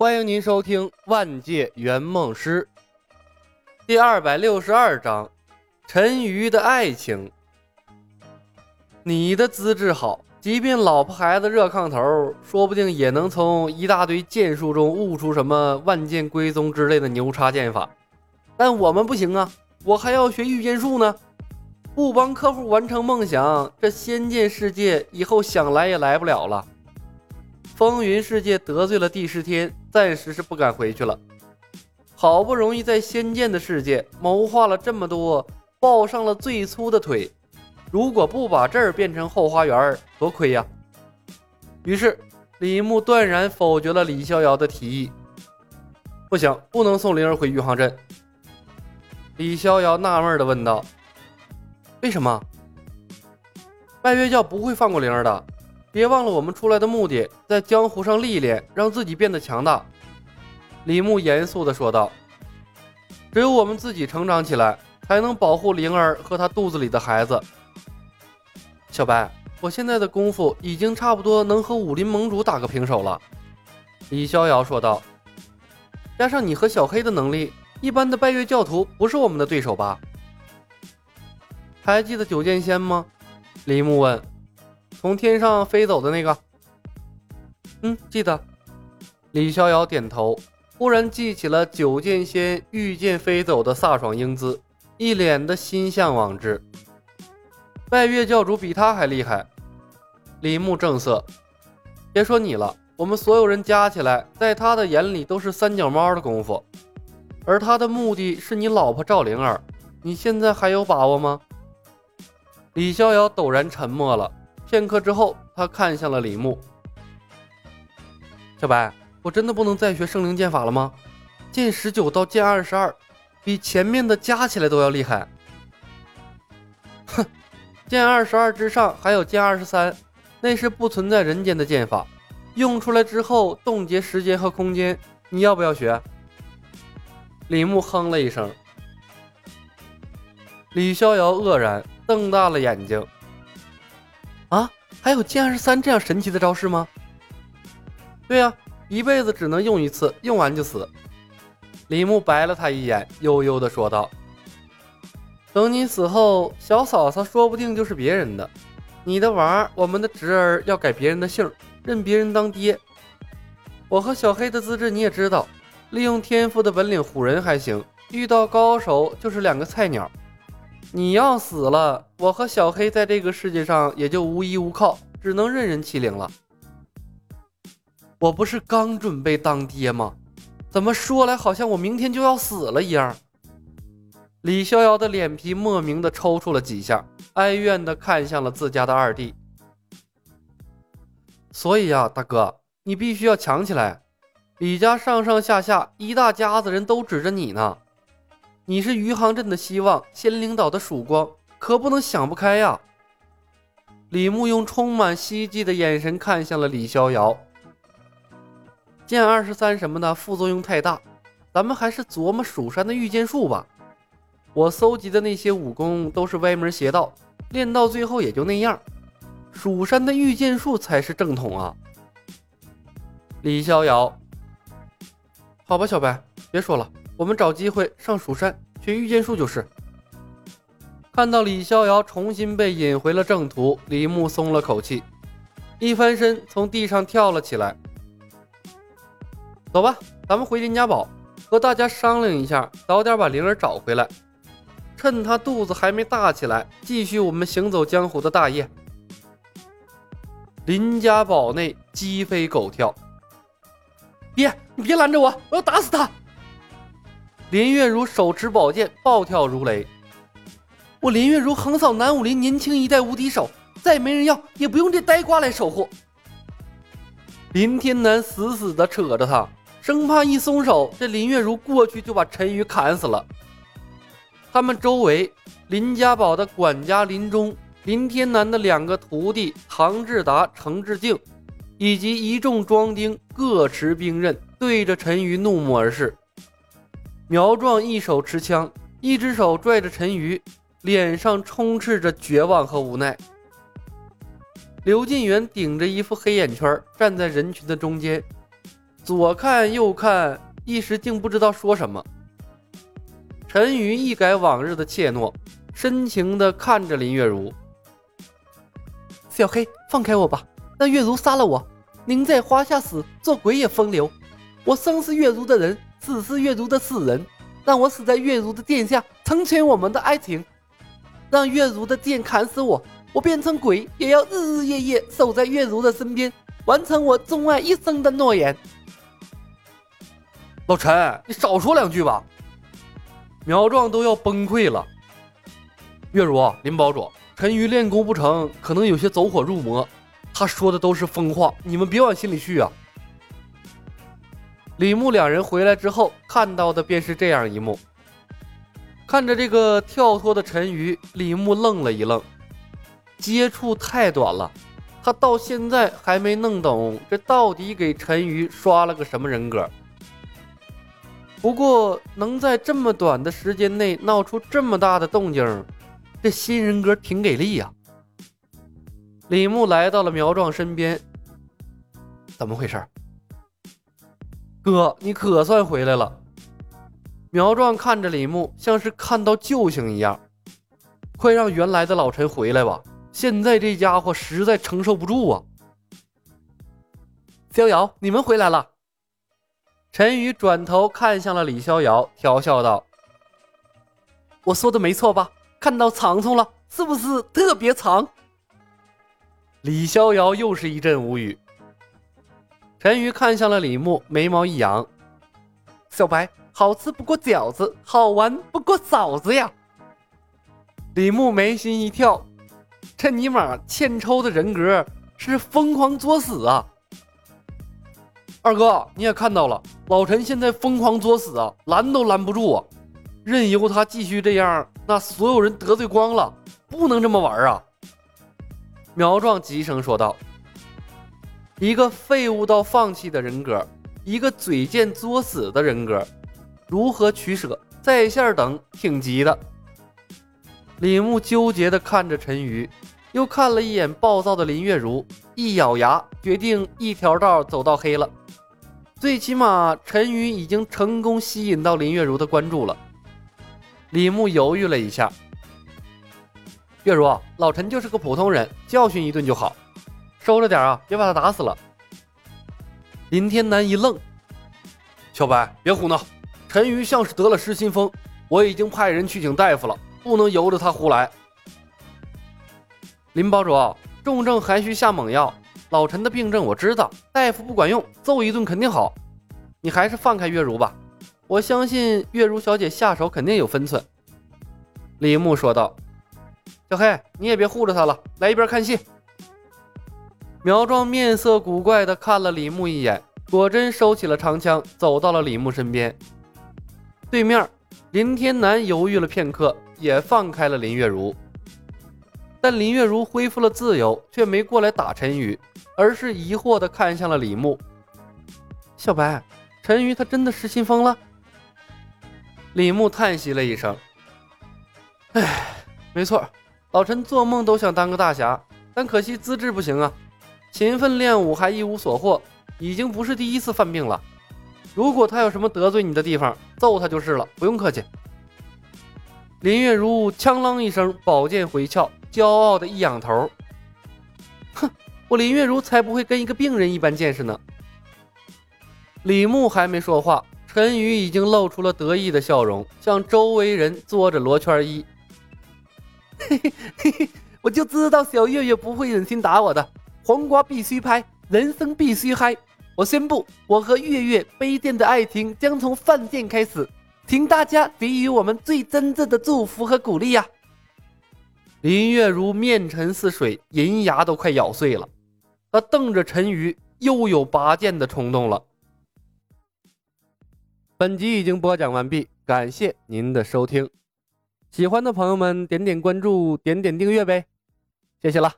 欢迎您收听《万界圆梦师》第二百六十二章：陈鱼的爱情。你的资质好，即便老婆孩子热炕头，说不定也能从一大堆剑术中悟出什么万剑归宗之类的牛叉剑法。但我们不行啊，我还要学御剑术呢。不帮客户完成梦想，这仙剑世界以后想来也来不了了。风云世界得罪了帝释天，暂时是不敢回去了。好不容易在仙剑的世界谋划了这么多，抱上了最粗的腿，如果不把这儿变成后花园，多亏呀！于是李牧断然否决了李逍遥的提议。不行，不能送灵儿回玉皇镇。李逍遥纳闷的问道：“为什么？拜月教不会放过灵儿的。”别忘了我们出来的目的，在江湖上历练，让自己变得强大。”李牧严肃地说道，“只有我们自己成长起来，才能保护灵儿和她肚子里的孩子。”小白，我现在的功夫已经差不多能和武林盟主打个平手了。”李逍遥说道，“加上你和小黑的能力，一般的拜月教徒不是我们的对手吧？”还记得九剑仙吗？”李牧问。从天上飞走的那个，嗯，记得。李逍遥点头，忽然记起了九剑仙御剑飞走的飒爽英姿，一脸的心向往之。拜月教主比他还厉害。李牧正色，别说你了，我们所有人加起来，在他的眼里都是三脚猫的功夫。而他的目的是你老婆赵灵儿，你现在还有把握吗？李逍遥陡然沉默了。片刻之后，他看向了李牧：“小白，我真的不能再学圣灵剑法了吗？剑十九到剑二十二，比前面的加起来都要厉害。”“哼，剑二十二之上还有剑二十三，那是不存在人间的剑法，用出来之后冻结时间和空间。你要不要学？”李牧哼了一声。李逍遥愕然，瞪大了眼睛。啊，还有剑二十三这样神奇的招式吗？对呀，一辈子只能用一次，用完就死。李牧白了他一眼，悠悠地说道：“等你死后，小嫂嫂说不定就是别人的。你的娃，我们的侄儿要改别人的姓，认别人当爹。我和小黑的资质你也知道，利用天赋的本领唬人还行，遇到高手就是两个菜鸟。”你要死了，我和小黑在这个世界上也就无依无靠，只能任人欺凌了。我不是刚准备当爹吗？怎么说来好像我明天就要死了一样？李逍遥的脸皮莫名的抽搐了几下，哀怨的看向了自家的二弟。所以呀，大哥，你必须要强起来。李家上上下下一大家子人都指着你呢。你是余杭镇的希望，仙灵岛的曙光，可不能想不开呀！李牧用充满希冀的眼神看向了李逍遥。剑二十三什么的副作用太大，咱们还是琢磨蜀山的御剑术吧。我搜集的那些武功都是歪门邪道，练到最后也就那样。蜀山的御剑术才是正统啊！李逍遥，好吧，小白，别说了。我们找机会上蜀山学御剑术就是。看到李逍遥重新被引回了正途，李牧松了口气，一翻身从地上跳了起来。走吧，咱们回林家堡，和大家商量一下，早点把灵儿找回来，趁她肚子还没大起来，继续我们行走江湖的大业。林家堡内鸡飞狗跳，爹，你别拦着我，我要打死他！林月如手持宝剑，暴跳如雷。我林月如横扫南武林年轻一代无敌手，再没人要，也不用这呆瓜来守护。林天南死死地扯着他，生怕一松手，这林月如过去就把陈宇砍死了。他们周围，林家堡的管家林中，林天南的两个徒弟唐志达、程志敬，以及一众庄丁各持兵刃，对着陈宇怒目而视。苗壮一手持枪，一只手拽着陈鱼，脸上充斥着绝望和无奈。刘进元顶着一副黑眼圈，站在人群的中间，左看右看，一时竟不知道说什么。陈瑜一改往日的怯懦，深情地看着林月如：“小黑，放开我吧！那月如杀了我，您在华夏死，做鬼也风流。我生是月如的人，死是月如的死人。让我死在月如的剑下，成全我们的爱情。让月如的剑砍死我，我变成鬼，也要日日夜夜守在月如的身边，完成我钟爱一生的诺言。”老陈，你少说两句吧。苗壮都要崩溃了。月如，林堡主，陈鱼练功不成，可能有些走火入魔。他说的都是疯话，你们别往心里去啊。李牧两人回来之后，看到的便是这样一幕。看着这个跳脱的陈鱼，李牧愣了一愣。接触太短了，他到现在还没弄懂这到底给陈鱼刷了个什么人格。不过，能在这么短的时间内闹出这么大的动静，这新人格挺给力呀。李牧来到了苗壮身边，怎么回事？哥，你可算回来了。苗壮看着李牧，像是看到救星一样。快让原来的老陈回来吧，现在这家伙实在承受不住啊。逍遥，你们回来了。陈宇转头看向了李逍遥，调笑道：“我说的没错吧？看到长虫了，是不是特别长？”李逍遥又是一阵无语。陈宇看向了李牧，眉毛一扬：“小白，好吃不过饺子，好玩不过嫂子呀。”李牧眉心一跳：“这尼玛欠抽的人格是疯狂作死啊！”二哥，你也看到了，老陈现在疯狂作死啊，拦都拦不住啊！任由他继续这样，那所有人得罪光了，不能这么玩啊！苗壮急声说道：“一个废物到放弃的人格，一个嘴贱作死的人格，如何取舍？在线等，挺急的。”李牧纠结地看着陈鱼，又看了一眼暴躁的林月如，一咬牙，决定一条道走到黑了。最起码，陈宇已经成功吸引到林月如的关注了。李牧犹豫了一下：“月如，老陈就是个普通人，教训一顿就好，收着点啊，别把他打死了。”林天南一愣：“小白，别胡闹！陈宇像是得了失心疯，我已经派人去请大夫了，不能由着他胡来。”林堡主，重症还需下猛药。老陈的病症我知道，大夫不管用，揍一顿肯定好。你还是放开月如吧，我相信月如小姐下手肯定有分寸。”李牧说道。“小黑，你也别护着他了，来一边看戏。”苗壮面色古怪的看了李牧一眼，果真收起了长枪，走到了李牧身边。对面，林天南犹豫了片刻，也放开了林月如。但林月如恢复了自由，却没过来打陈宇，而是疑惑地看向了李牧。小白，陈宇他真的失心疯了？李牧叹息了一声：“哎，没错，老陈做梦都想当个大侠，但可惜资质不行啊。勤奋练武还一无所获，已经不是第一次犯病了。如果他有什么得罪你的地方，揍他就是了，不用客气。”林月如锵啷一声，宝剑回鞘。骄傲的一仰头，哼，我林月如才不会跟一个病人一般见识呢。李牧还没说话，陈宇已经露出了得意的笑容，向周围人做着罗圈揖。嘿嘿嘿嘿，我就知道小月月不会忍心打我的，黄瓜必须拍，人生必须嗨。我宣布，我和月月杯垫的爱情将从饭店开始，请大家给予我们最真挚的祝福和鼓励呀！林月如面沉似水，银牙都快咬碎了。她瞪着陈鱼，又有拔剑的冲动了。本集已经播讲完毕，感谢您的收听。喜欢的朋友们，点点关注，点点订阅呗，谢谢了。